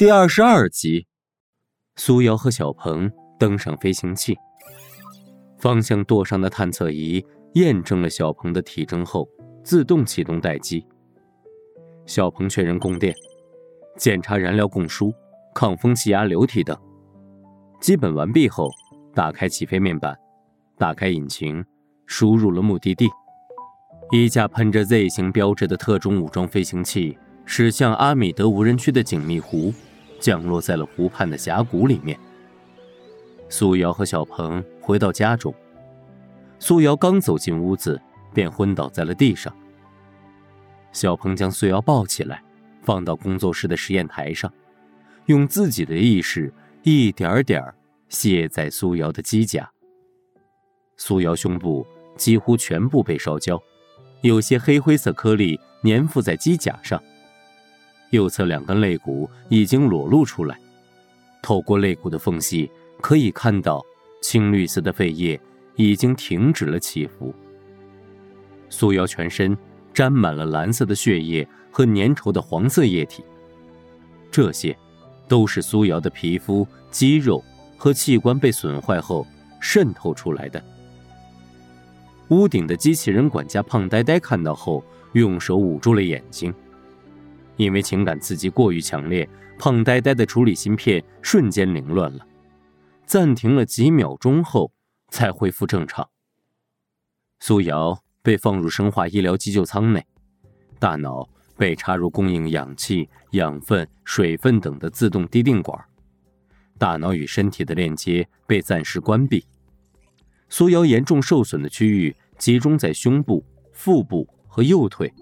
第二十二集，苏瑶和小鹏登上飞行器，方向舵上的探测仪验证了小鹏的体征后，自动启动待机。小鹏确认供电，检查燃料供输、抗风气压流体等，基本完毕后，打开起飞面板，打开引擎，输入了目的地。一架喷着 Z 型标志的特种武装飞行器驶向阿米德无人区的景密湖。降落在了湖畔的峡谷里面。苏瑶和小鹏回到家中，苏瑶刚走进屋子，便昏倒在了地上。小鹏将苏瑶抱起来，放到工作室的实验台上，用自己的意识一点点卸在苏瑶的机甲。苏瑶胸部几乎全部被烧焦，有些黑灰色颗粒粘附在机甲上。右侧两根肋骨已经裸露出来，透过肋骨的缝隙可以看到青绿色的肺叶已经停止了起伏。苏瑶全身沾满了蓝色的血液和粘稠的黄色液体，这些都是苏瑶的皮肤、肌肉和器官被损坏后渗透出来的。屋顶的机器人管家胖呆呆看到后，用手捂住了眼睛。因为情感刺激过于强烈，胖呆呆的处理芯片瞬间凌乱了，暂停了几秒钟后才恢复正常。苏瑶被放入生化医疗急救舱内，大脑被插入供应氧气、养分、水分等的自动滴定管，大脑与身体的链接被暂时关闭。苏瑶严重受损的区域集中在胸部、腹部和右腿。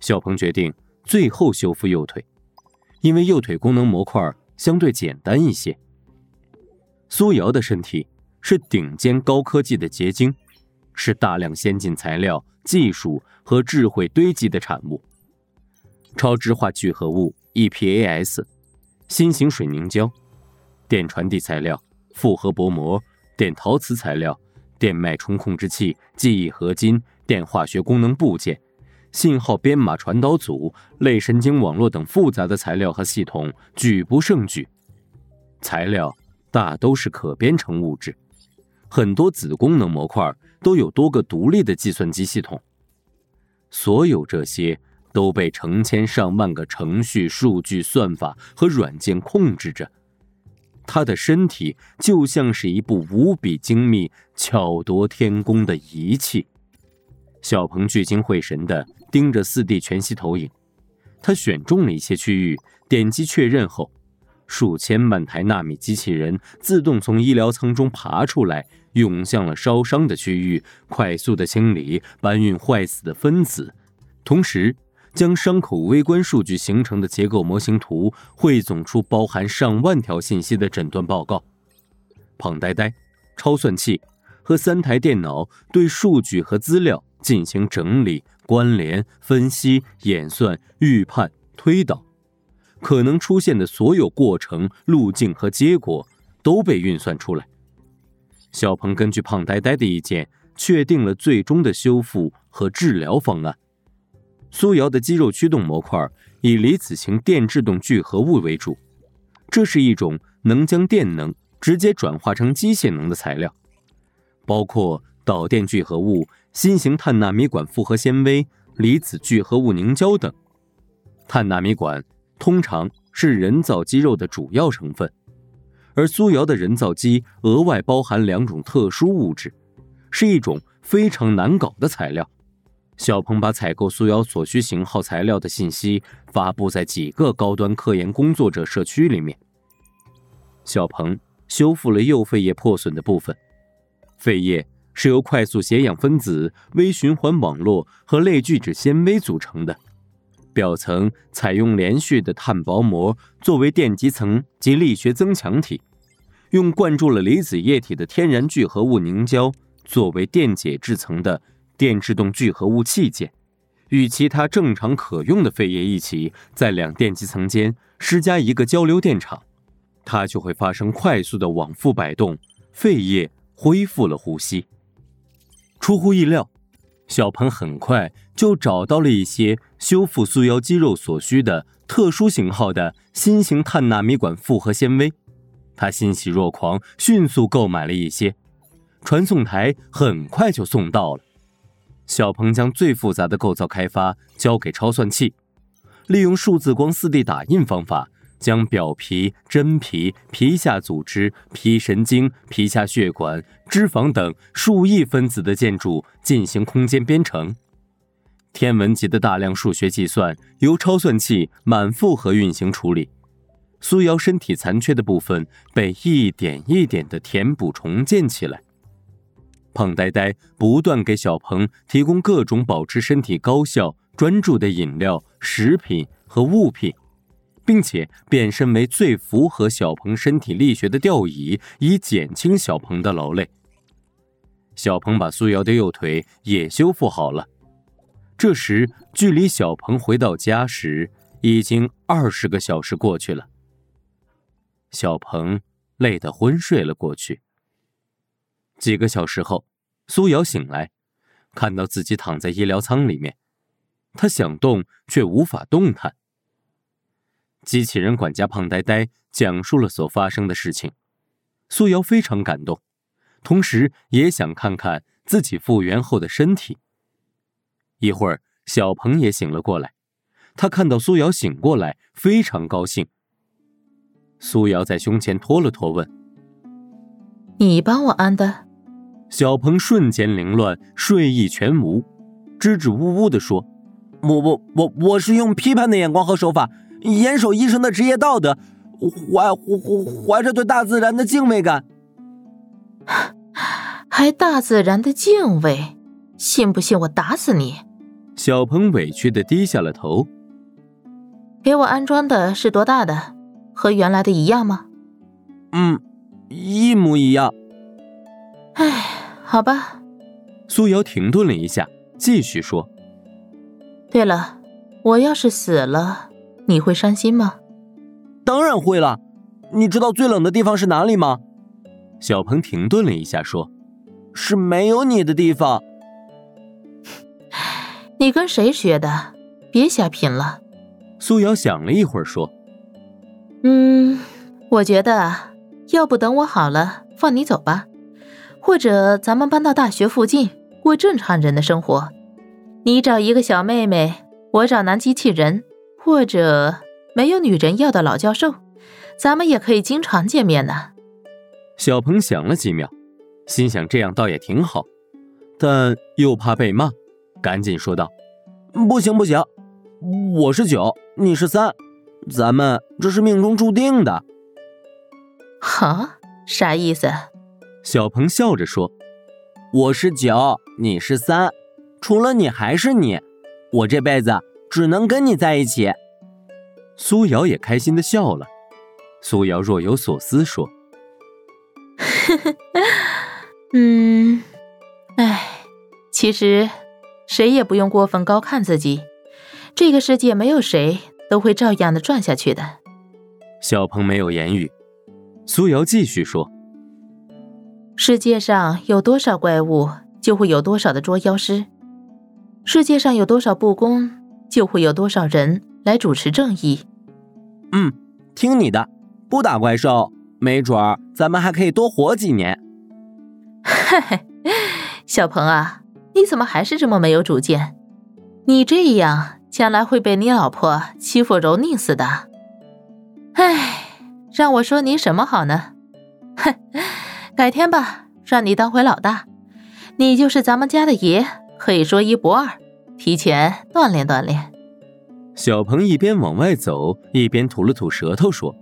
小鹏决定。最后修复右腿，因为右腿功能模块相对简单一些。苏瑶的身体是顶尖高科技的结晶，是大量先进材料、技术和智慧堆积的产物。超质化聚合物 EPAS、新型水凝胶、电传递材料、复合薄膜、电陶瓷材料、电脉冲控制器、记忆合金、电化学功能部件。信号编码传导组、类神经网络等复杂的材料和系统举不胜举，材料大都是可编程物质，很多子功能模块都有多个独立的计算机系统。所有这些都被成千上万个程序、数据、算法和软件控制着。他的身体就像是一部无比精密、巧夺天工的仪器。小鹏聚精会神的。盯着四 D 全息投影，他选中了一些区域，点击确认后，数千万台纳米机器人自动从医疗舱中爬出来，涌向了烧伤的区域，快速的清理、搬运坏死的分子，同时将伤口微观数据形成的结构模型图汇总出包含上万条信息的诊断报告。胖呆呆、超算器和三台电脑对数据和资料进行整理。关联、分析、演算、预判、推导，可能出现的所有过程、路径和结果都被运算出来。小鹏根据胖呆呆的意见，确定了最终的修复和治疗方案。苏瑶的肌肉驱动模块以离子型电制动聚合物为主，这是一种能将电能直接转化成机械能的材料，包括导电聚合物。新型碳纳米管复合纤维、离子聚合物凝胶等。碳纳米管通常是人造肌肉的主要成分，而苏瑶的人造肌额外包含两种特殊物质，是一种非常难搞的材料。小鹏把采购苏瑶所需型号材料的信息发布在几个高端科研工作者社区里面。小鹏修复了右肺叶破损的部分，肺叶。是由快速携氧分子、微循环网络和类聚酯纤维组成的，表层采用连续的碳薄膜作为电极层及力学增强体，用灌注了离子液体的天然聚合物凝胶作为电解质层的电制动聚合物器件，与其他正常可用的废液一起，在两电极层间施加一个交流电场，它就会发生快速的往复摆动，废液恢复了呼吸。出乎意料，小鹏很快就找到了一些修复塑腰肌肉所需的特殊型号的新型碳纳米管复合纤维，他欣喜若狂，迅速购买了一些。传送台很快就送到了。小鹏将最复杂的构造开发交给超算器，利用数字光 4D 打印方法，将表皮、真皮、皮下组织、皮神经、皮下血管、脂肪等数亿分子的建筑进行空间编程。天文级的大量数学计算由超算器满负荷运行处理，苏瑶身体残缺的部分被一点一点的填补重建起来。胖呆呆不断给小鹏提供各种保持身体高效专注的饮料、食品和物品，并且变身为最符合小鹏身体力学的吊椅，以减轻小鹏的劳累。小鹏把苏瑶的右腿也修复好了。这时，距离小鹏回到家时，已经二十个小时过去了。小鹏累得昏睡了过去。几个小时后，苏瑶醒来，看到自己躺在医疗舱里面，她想动却无法动弹。机器人管家胖呆呆讲述了所发生的事情，苏瑶非常感动，同时也想看看自己复原后的身体。一会儿，小鹏也醒了过来，他看到苏瑶醒过来，非常高兴。苏瑶在胸前托了托，问：“你帮我安的？”小鹏瞬间凌乱，睡意全无，支支吾吾地说：“我我我我是用批判的眼光和手法，严守医生的职业道德，怀怀怀着对大自然的敬畏感。还大自然的敬畏？信不信我打死你？”小鹏委屈的低下了头。给我安装的是多大的？和原来的一样吗？嗯，一模一样。唉。好吧，苏瑶停顿了一下，继续说：“对了，我要是死了，你会伤心吗？”“当然会了。你知道最冷的地方是哪里吗？”小鹏停顿了一下说：“是没有你的地方。”“你跟谁学的？别瞎贫了。”苏瑶想了一会儿说：“嗯，我觉得要不等我好了，放你走吧。”或者咱们搬到大学附近过正常人的生活，你找一个小妹妹，我找男机器人，或者没有女人要的老教授，咱们也可以经常见面呢。小鹏想了几秒，心想这样倒也挺好，但又怕被骂，赶紧说道：“不行不行，我是九，你是三，咱们这是命中注定的。”哈，啥意思？小鹏笑着说：“我是九，你是三，除了你还是你，我这辈子只能跟你在一起。”苏瑶也开心的笑了。苏瑶若有所思说：“呵呵，嗯，哎，其实谁也不用过分高看自己，这个世界没有谁都会照样的转下去的。”小鹏没有言语。苏瑶继续说。世界上有多少怪物，就会有多少的捉妖师；世界上有多少不公，就会有多少人来主持正义。嗯，听你的，不打怪兽，没准儿咱们还可以多活几年。嘿嘿，小鹏啊，你怎么还是这么没有主见？你这样将来会被你老婆欺负蹂躏死的。唉，让我说你什么好呢？哼。改天吧，让你当回老大，你就是咱们家的爷，可以说一不二。提前锻炼锻炼。小鹏一边往外走，一边吐了吐舌头，说：“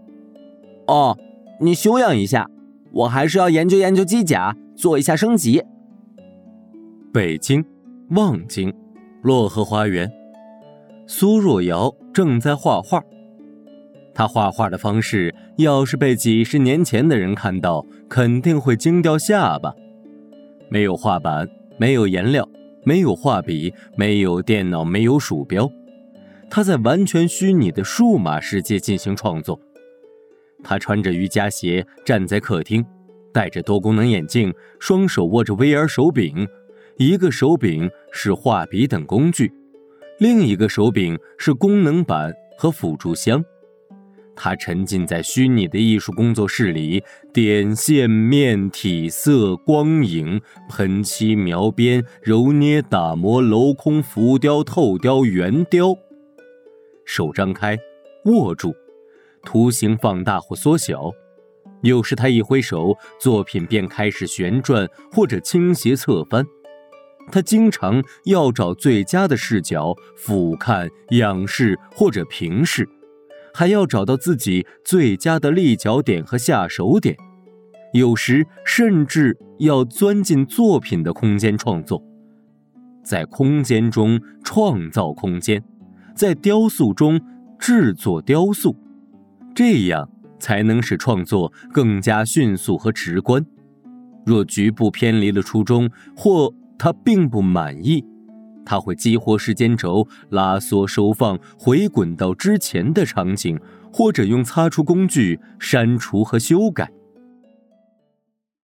哦，你休养一下，我还是要研究研究机甲，做一下升级。”北京望京洛河花园，苏若瑶正在画画。他画画的方式，要是被几十年前的人看到，肯定会惊掉下巴。没有画板，没有颜料，没有画笔，没有电脑，没有鼠标，他在完全虚拟的数码世界进行创作。他穿着瑜伽鞋站在客厅，戴着多功能眼镜，双手握着 VR 手柄，一个手柄是画笔等工具，另一个手柄是功能板和辅助箱。他沉浸在虚拟的艺术工作室里，点线面体色光影喷漆描边揉捏打磨镂空浮雕透雕圆雕。手张开，握住，图形放大或缩小。有时他一挥手，作品便开始旋转或者倾斜侧翻。他经常要找最佳的视角，俯瞰、仰视或者平视。还要找到自己最佳的立脚点和下手点，有时甚至要钻进作品的空间创作，在空间中创造空间，在雕塑中制作雕塑，这样才能使创作更加迅速和直观。若局部偏离了初衷，或他并不满意。它会激活时间轴，拉缩、收放、回滚到之前的场景，或者用擦除工具删除和修改。